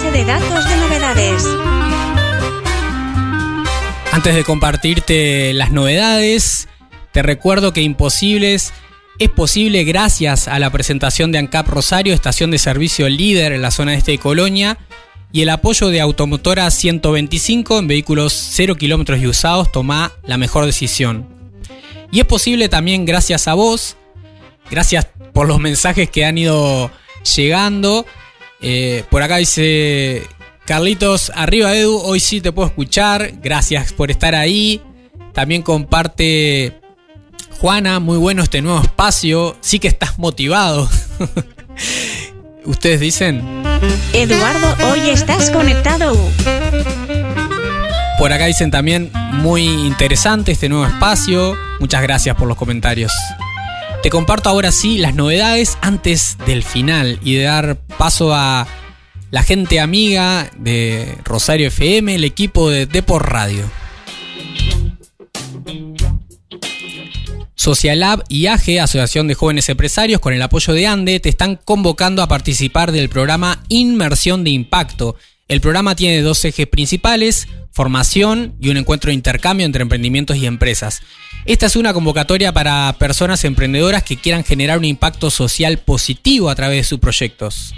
de datos de novedades. Antes de compartirte las novedades, te recuerdo que Imposibles es posible gracias a la presentación de ANCAP Rosario, estación de servicio líder en la zona este de Colonia, y el apoyo de Automotora 125 en vehículos 0 kilómetros y usados, toma la mejor decisión. Y es posible también gracias a vos, gracias por los mensajes que han ido llegando. Eh, por acá dice Carlitos, arriba Edu, hoy sí te puedo escuchar, gracias por estar ahí. También comparte Juana, muy bueno este nuevo espacio, sí que estás motivado. ¿Ustedes dicen? Eduardo, hoy estás conectado. Por acá dicen también, muy interesante este nuevo espacio. Muchas gracias por los comentarios. Te comparto ahora sí las novedades antes del final y de dar paso a la gente amiga de Rosario FM, el equipo de Depor Radio. Socialab y AGE, Asociación de Jóvenes Empresarios, con el apoyo de ANDE, te están convocando a participar del programa Inmersión de Impacto. El programa tiene dos ejes principales, formación y un encuentro de intercambio entre emprendimientos y empresas. Esta es una convocatoria para personas emprendedoras que quieran generar un impacto social positivo a través de sus proyectos.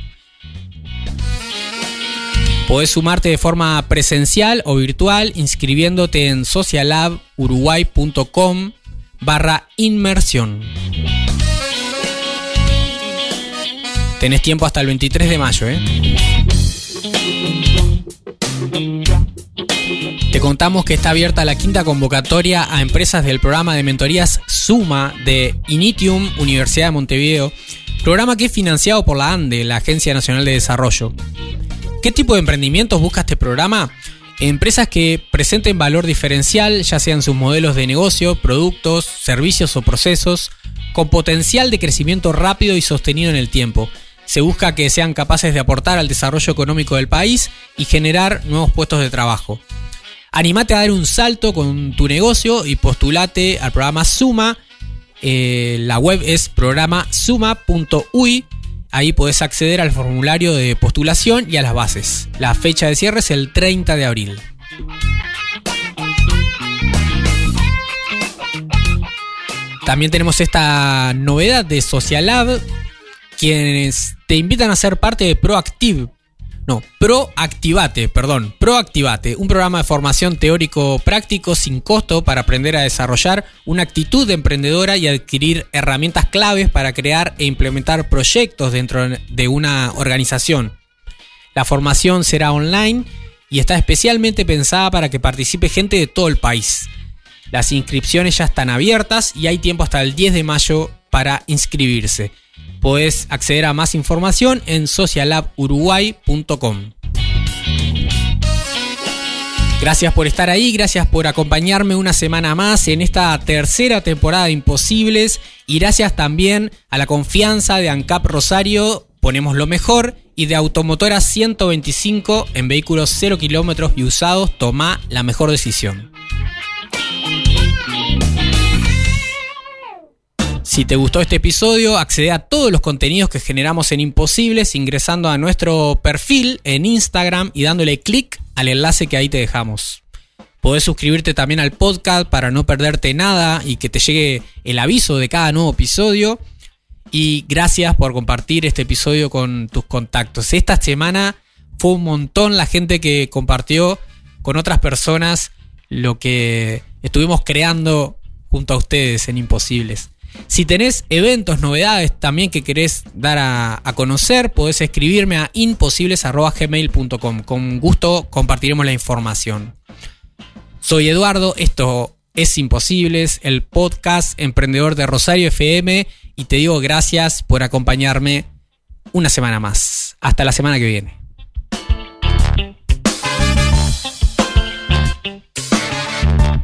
Podés sumarte de forma presencial o virtual inscribiéndote en socialaburuguay.com barra inmersión. Tenés tiempo hasta el 23 de mayo, ¿eh? Te contamos que está abierta la quinta convocatoria a empresas del programa de mentorías Suma de Initium Universidad de Montevideo, programa que es financiado por la ANDE, la Agencia Nacional de Desarrollo. ¿Qué tipo de emprendimientos busca este programa? Empresas que presenten valor diferencial, ya sean sus modelos de negocio, productos, servicios o procesos, con potencial de crecimiento rápido y sostenido en el tiempo. Se busca que sean capaces de aportar al desarrollo económico del país y generar nuevos puestos de trabajo. Animate a dar un salto con tu negocio y postulate al programa Suma. Eh, la web es programasuma.ui Ahí podés acceder al formulario de postulación y a las bases. La fecha de cierre es el 30 de abril. También tenemos esta novedad de Socialab, quienes te invitan a ser parte de Proactive, no, Proactivate, perdón, Proactivate, un programa de formación teórico práctico sin costo para aprender a desarrollar una actitud emprendedora y adquirir herramientas claves para crear e implementar proyectos dentro de una organización. La formación será online y está especialmente pensada para que participe gente de todo el país. Las inscripciones ya están abiertas y hay tiempo hasta el 10 de mayo para inscribirse. Podés acceder a más información en socialaburuguay.com. Gracias por estar ahí, gracias por acompañarme una semana más en esta tercera temporada de Imposibles y gracias también a la confianza de ANCAP Rosario, ponemos lo mejor, y de Automotora 125 en vehículos 0 kilómetros y usados, toma la mejor decisión. Si te gustó este episodio, accede a todos los contenidos que generamos en Imposibles ingresando a nuestro perfil en Instagram y dándole clic al enlace que ahí te dejamos. Podés suscribirte también al podcast para no perderte nada y que te llegue el aviso de cada nuevo episodio. Y gracias por compartir este episodio con tus contactos. Esta semana fue un montón la gente que compartió con otras personas lo que estuvimos creando junto a ustedes en Imposibles. Si tenés eventos, novedades también que querés dar a, conocer, podés escribirme a imposibles.gmail.com. Con gusto compartiremos la información. Soy Eduardo, esto es Imposibles, el podcast emprendedor de Rosario FM y te digo gracias por acompañarme una semana más. Hasta la semana que viene.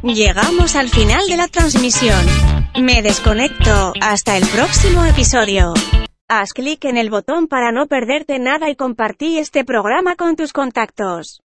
Llegamos al final de la transmisión. Me desconecto. Hasta el próximo episodio. Haz clic en el botón para no perderte nada y compartí este programa con tus contactos.